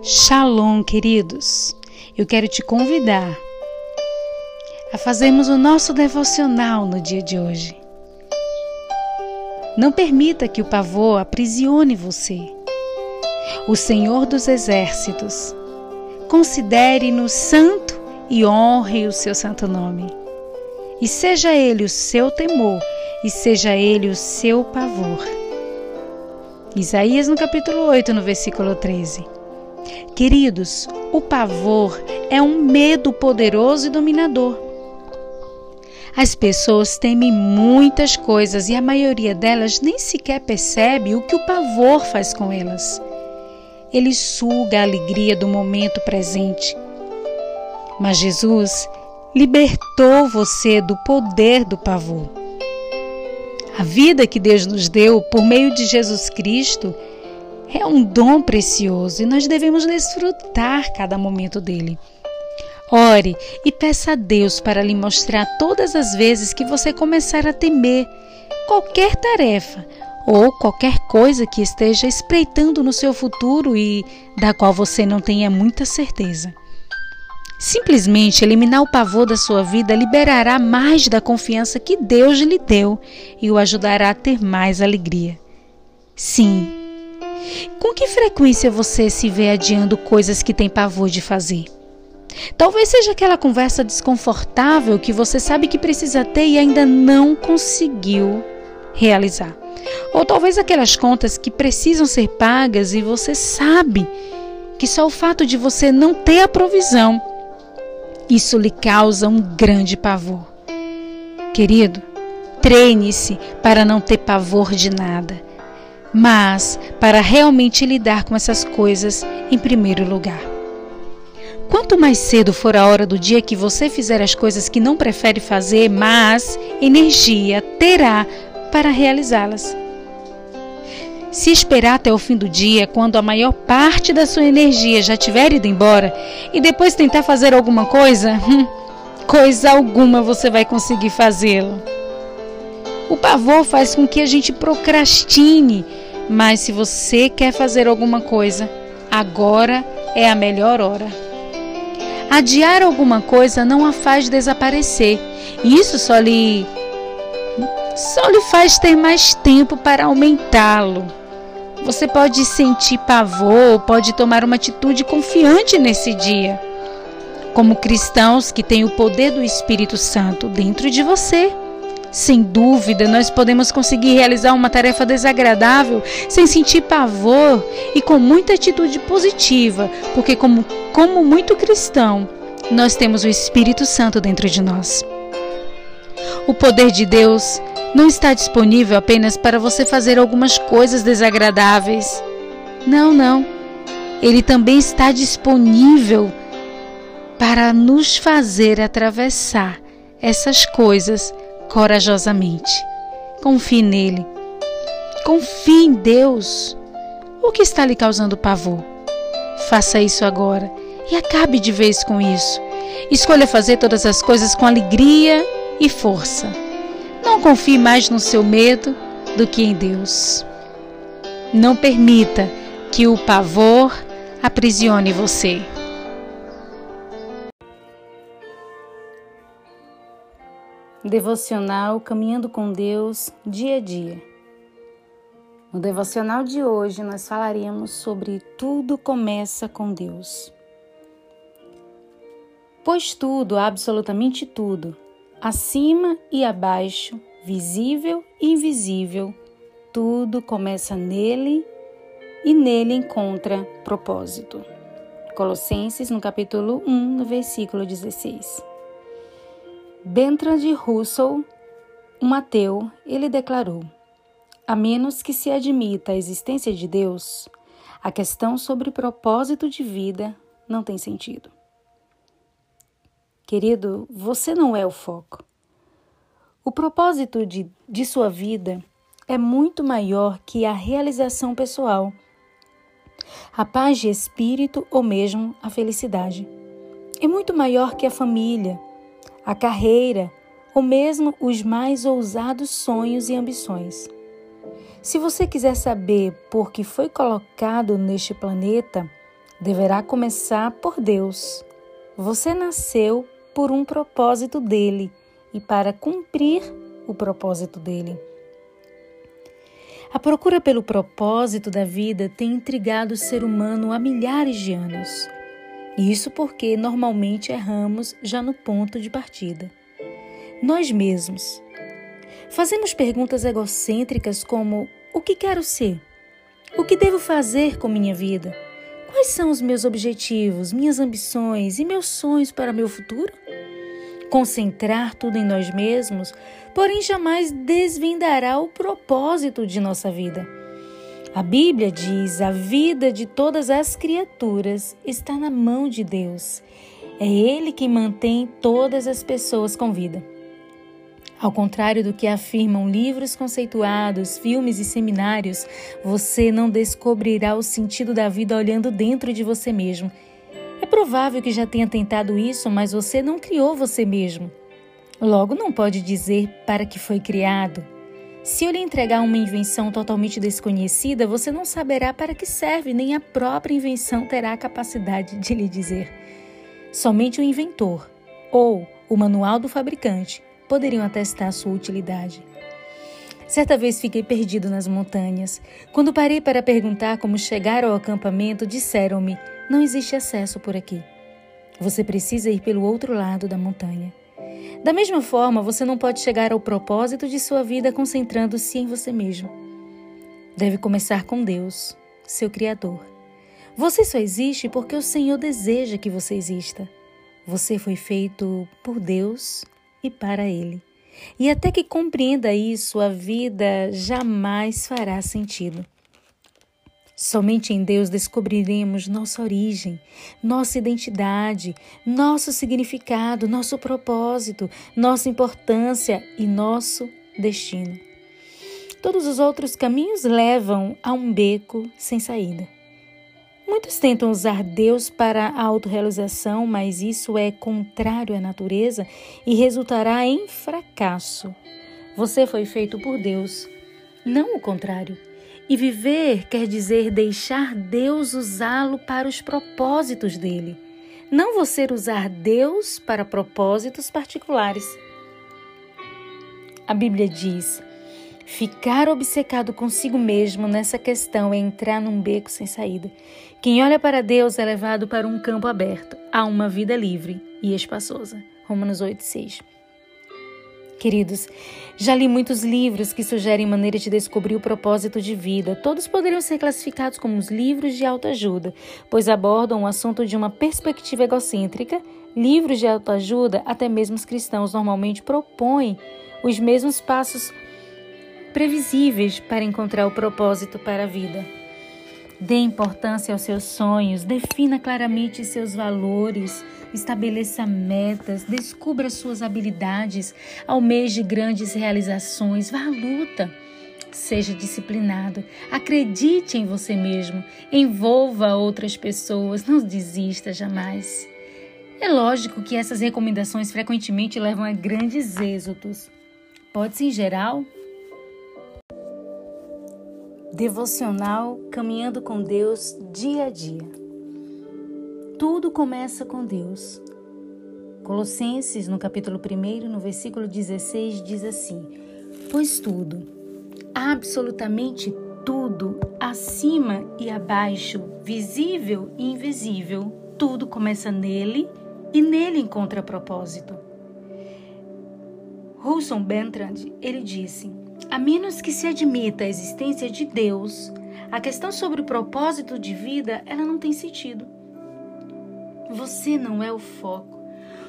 Shalom, queridos. Eu quero te convidar a fazermos o nosso devocional no dia de hoje. Não permita que o pavor aprisione você. O Senhor dos Exércitos considere-no santo e honre o seu santo nome. E seja ele o seu temor e seja ele o seu pavor. Isaías no capítulo 8, no versículo 13. Queridos, o pavor é um medo poderoso e dominador. As pessoas temem muitas coisas e a maioria delas nem sequer percebe o que o pavor faz com elas. Ele suga a alegria do momento presente. Mas Jesus libertou você do poder do pavor. A vida que Deus nos deu por meio de Jesus Cristo é um dom precioso e nós devemos desfrutar cada momento dele. Ore e peça a Deus para lhe mostrar todas as vezes que você começar a temer qualquer tarefa ou qualquer coisa que esteja espreitando no seu futuro e da qual você não tenha muita certeza. Simplesmente eliminar o pavor da sua vida liberará mais da confiança que Deus lhe deu e o ajudará a ter mais alegria. Sim, com que frequência você se vê adiando coisas que tem pavor de fazer? Talvez seja aquela conversa desconfortável que você sabe que precisa ter e ainda não conseguiu realizar. Ou talvez aquelas contas que precisam ser pagas e você sabe que só o fato de você não ter a provisão, isso lhe causa um grande pavor. Querido, treine-se para não ter pavor de nada mas para realmente lidar com essas coisas em primeiro lugar. Quanto mais cedo for a hora do dia que você fizer as coisas que não prefere fazer, mais energia terá para realizá-las. Se esperar até o fim do dia, quando a maior parte da sua energia já tiver ido embora, e depois tentar fazer alguma coisa, coisa alguma você vai conseguir fazê-lo. O pavor faz com que a gente procrastine, mas se você quer fazer alguma coisa, agora é a melhor hora. Adiar alguma coisa não a faz desaparecer. Isso só lhe só lhe faz ter mais tempo para aumentá-lo. Você pode sentir pavor, pode tomar uma atitude confiante nesse dia. Como cristãos que têm o poder do Espírito Santo dentro de você. Sem dúvida, nós podemos conseguir realizar uma tarefa desagradável sem sentir pavor e com muita atitude positiva, porque, como, como muito cristão, nós temos o Espírito Santo dentro de nós. O poder de Deus não está disponível apenas para você fazer algumas coisas desagradáveis. Não, não. Ele também está disponível para nos fazer atravessar essas coisas corajosamente. Confie nele. Confie em Deus. O que está lhe causando pavor? Faça isso agora e acabe de vez com isso. Escolha fazer todas as coisas com alegria e força. Não confie mais no seu medo do que em Deus. Não permita que o pavor aprisione você. Devocional Caminhando com Deus dia a dia. No devocional de hoje, nós falaremos sobre tudo começa com Deus. Pois tudo, absolutamente tudo, acima e abaixo, visível e invisível, tudo começa nele e nele encontra propósito. Colossenses, no capítulo 1, no versículo 16. Bertrand Russell, um ateu, ele declarou: a menos que se admita a existência de Deus, a questão sobre propósito de vida não tem sentido. Querido, você não é o foco. O propósito de, de sua vida é muito maior que a realização pessoal, a paz de espírito ou mesmo a felicidade. É muito maior que a família, a carreira ou mesmo os mais ousados sonhos e ambições. Se você quiser saber por que foi colocado neste planeta, deverá começar por Deus. Você nasceu por um propósito dele e para cumprir o propósito dele. A procura pelo propósito da vida tem intrigado o ser humano há milhares de anos. Isso porque normalmente erramos já no ponto de partida. Nós mesmos. Fazemos perguntas egocêntricas como: o que quero ser? O que devo fazer com minha vida? Quais são os meus objetivos, minhas ambições e meus sonhos para meu futuro? concentrar tudo em nós mesmos, porém jamais desvendará o propósito de nossa vida. A Bíblia diz: a vida de todas as criaturas está na mão de Deus. É Ele que mantém todas as pessoas com vida. Ao contrário do que afirmam livros conceituados, filmes e seminários, você não descobrirá o sentido da vida olhando dentro de você mesmo é provável que já tenha tentado isso, mas você não criou você mesmo. Logo, não pode dizer para que foi criado. Se eu lhe entregar uma invenção totalmente desconhecida, você não saberá para que serve, nem a própria invenção terá a capacidade de lhe dizer. Somente o inventor ou o manual do fabricante poderiam atestar sua utilidade. Certa vez fiquei perdido nas montanhas. Quando parei para perguntar como chegar ao acampamento, disseram-me: não existe acesso por aqui. Você precisa ir pelo outro lado da montanha. Da mesma forma, você não pode chegar ao propósito de sua vida concentrando-se em você mesmo. Deve começar com Deus, seu Criador. Você só existe porque o Senhor deseja que você exista. Você foi feito por Deus e para Ele. E até que compreenda isso, a vida jamais fará sentido. Somente em Deus descobriremos nossa origem, nossa identidade, nosso significado, nosso propósito, nossa importância e nosso destino. Todos os outros caminhos levam a um beco sem saída. Muitos tentam usar Deus para a autorrealização, mas isso é contrário à natureza e resultará em fracasso. Você foi feito por Deus, não o contrário. E viver quer dizer deixar Deus usá-lo para os propósitos dele, não você usar Deus para propósitos particulares. A Bíblia diz: ficar obcecado consigo mesmo nessa questão é entrar num beco sem saída. Quem olha para Deus é levado para um campo aberto, a uma vida livre e espaçosa. Romanos 8, 6. Queridos, já li muitos livros que sugerem maneiras de descobrir o propósito de vida. Todos poderiam ser classificados como os livros de autoajuda, pois abordam o assunto de uma perspectiva egocêntrica. Livros de autoajuda, até mesmo os cristãos normalmente propõem os mesmos passos previsíveis para encontrar o propósito para a vida. Dê importância aos seus sonhos, defina claramente seus valores, estabeleça metas, descubra suas habilidades, almeje grandes realizações, vá à luta. Seja disciplinado, acredite em você mesmo, envolva outras pessoas, não desista jamais. É lógico que essas recomendações frequentemente levam a grandes êxitos. Pode-se, em geral, Devocional Caminhando com Deus dia a dia. Tudo começa com Deus. Colossenses, no capítulo 1, no versículo 16, diz assim: Pois tudo, absolutamente tudo, acima e abaixo, visível e invisível, tudo começa nele e nele encontra propósito. Wilson Bentrand, ele disse: a menos que se admita a existência de Deus, a questão sobre o propósito de vida, ela não tem sentido. Você não é o foco.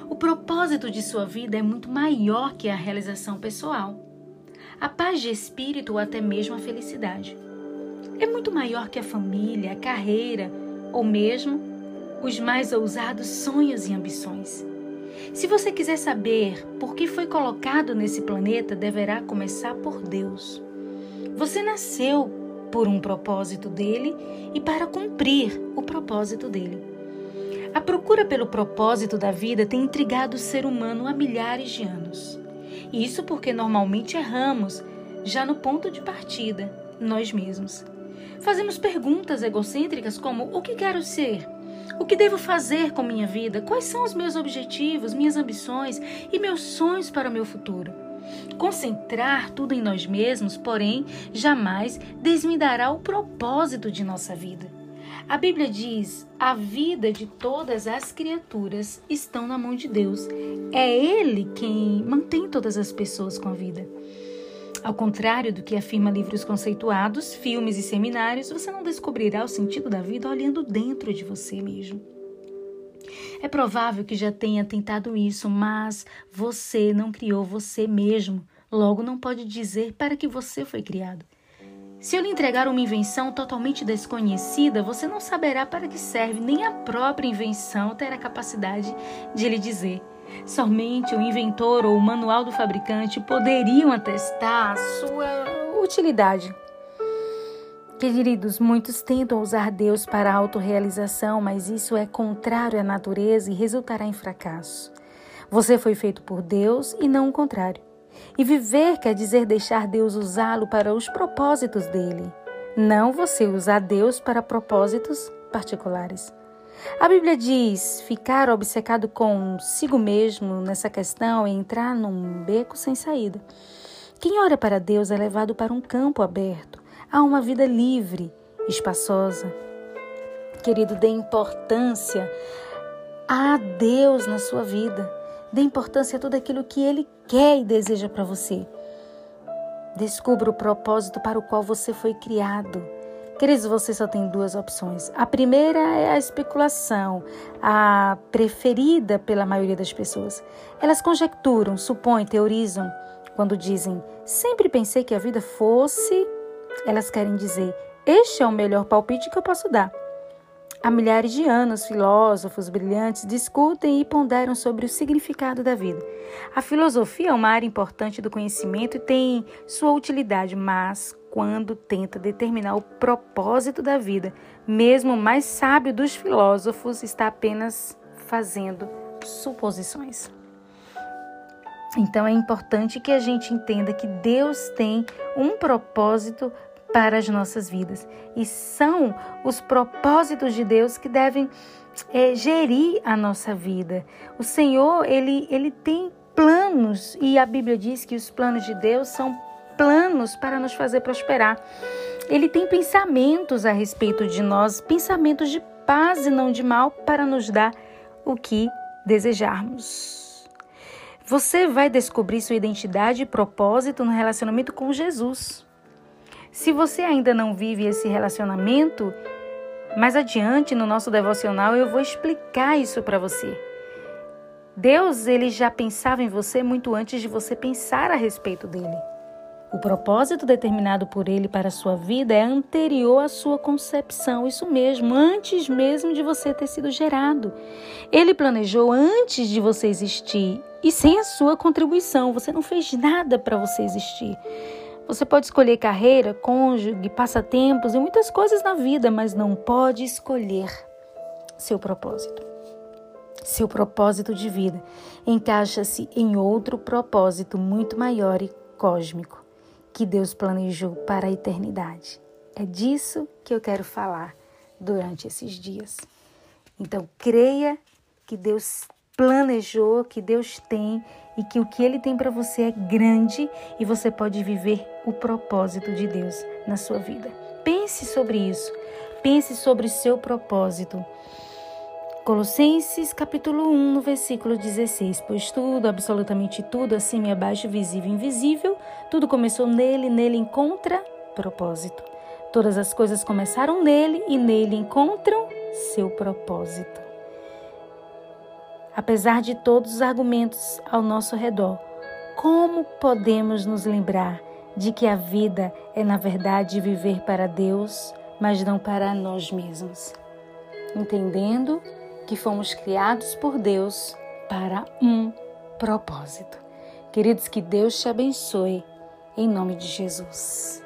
O propósito de sua vida é muito maior que a realização pessoal. A paz de espírito ou até mesmo a felicidade. É muito maior que a família, a carreira ou mesmo os mais ousados sonhos e ambições. Se você quiser saber por que foi colocado nesse planeta, deverá começar por Deus. Você nasceu por um propósito dele e para cumprir o propósito dele. A procura pelo propósito da vida tem intrigado o ser humano há milhares de anos. Isso porque normalmente erramos já no ponto de partida, nós mesmos. Fazemos perguntas egocêntricas como: o que quero ser? O que devo fazer com minha vida? Quais são os meus objetivos, minhas ambições e meus sonhos para o meu futuro? Concentrar tudo em nós mesmos, porém, jamais desmidará o propósito de nossa vida. A Bíblia diz: a vida de todas as criaturas estão na mão de Deus. É Ele quem mantém todas as pessoas com vida. Ao contrário do que afirma livros conceituados, filmes e seminários, você não descobrirá o sentido da vida olhando dentro de você mesmo. É provável que já tenha tentado isso, mas você não criou você mesmo, logo não pode dizer para que você foi criado. Se eu lhe entregar uma invenção totalmente desconhecida, você não saberá para que serve, nem a própria invenção terá capacidade de lhe dizer. Somente o inventor ou o manual do fabricante poderiam atestar sua utilidade. Queridos, muitos tentam usar Deus para a autorrealização, mas isso é contrário à natureza e resultará em fracasso. Você foi feito por Deus e não o contrário. E viver quer dizer deixar Deus usá-lo para os propósitos dele, não você usar Deus para propósitos particulares. A Bíblia diz: ficar obcecado consigo mesmo nessa questão é entrar num beco sem saída. Quem ora para Deus é levado para um campo aberto, a uma vida livre, espaçosa. Querido, dê importância a Deus na sua vida. Dê importância a tudo aquilo que Ele quer e deseja para você. Descubra o propósito para o qual você foi criado. Queridos, você só tem duas opções. A primeira é a especulação, a preferida pela maioria das pessoas. Elas conjecturam, supõem, teorizam. Quando dizem, sempre pensei que a vida fosse, elas querem dizer, este é o melhor palpite que eu posso dar. Há milhares de anos, filósofos brilhantes discutem e ponderam sobre o significado da vida. A filosofia é uma área importante do conhecimento e tem sua utilidade, mas quando tenta determinar o propósito da vida, mesmo o mais sábio dos filósofos está apenas fazendo suposições. Então é importante que a gente entenda que Deus tem um propósito para as nossas vidas. E são os propósitos de Deus que devem é, gerir a nossa vida. O Senhor, ele, ele tem planos e a Bíblia diz que os planos de Deus são planos para nos fazer prosperar. Ele tem pensamentos a respeito de nós, pensamentos de paz e não de mal, para nos dar o que desejarmos. Você vai descobrir sua identidade e propósito no relacionamento com Jesus. Se você ainda não vive esse relacionamento, mais adiante no nosso devocional eu vou explicar isso para você. Deus, ele já pensava em você muito antes de você pensar a respeito dele. O propósito determinado por ele para a sua vida é anterior à sua concepção, isso mesmo, antes mesmo de você ter sido gerado. Ele planejou antes de você existir e sem a sua contribuição, você não fez nada para você existir. Você pode escolher carreira, cônjuge, passatempos e muitas coisas na vida, mas não pode escolher seu propósito. Seu propósito de vida encaixa-se em outro propósito muito maior e cósmico que Deus planejou para a eternidade. É disso que eu quero falar durante esses dias. Então, creia que Deus planejou, que Deus tem e que o que Ele tem para você é grande e você pode viver o propósito de Deus na sua vida. Pense sobre isso. Pense sobre o seu propósito. Colossenses capítulo 1, no versículo 16. Pois tudo, absolutamente tudo, acima e abaixo, visível e invisível, tudo começou nele, nele encontra propósito. Todas as coisas começaram nele e nele encontram seu propósito. Apesar de todos os argumentos ao nosso redor, como podemos nos lembrar de que a vida é, na verdade, viver para Deus, mas não para nós mesmos? Entendendo que fomos criados por Deus para um propósito. Queridos, que Deus te abençoe, em nome de Jesus.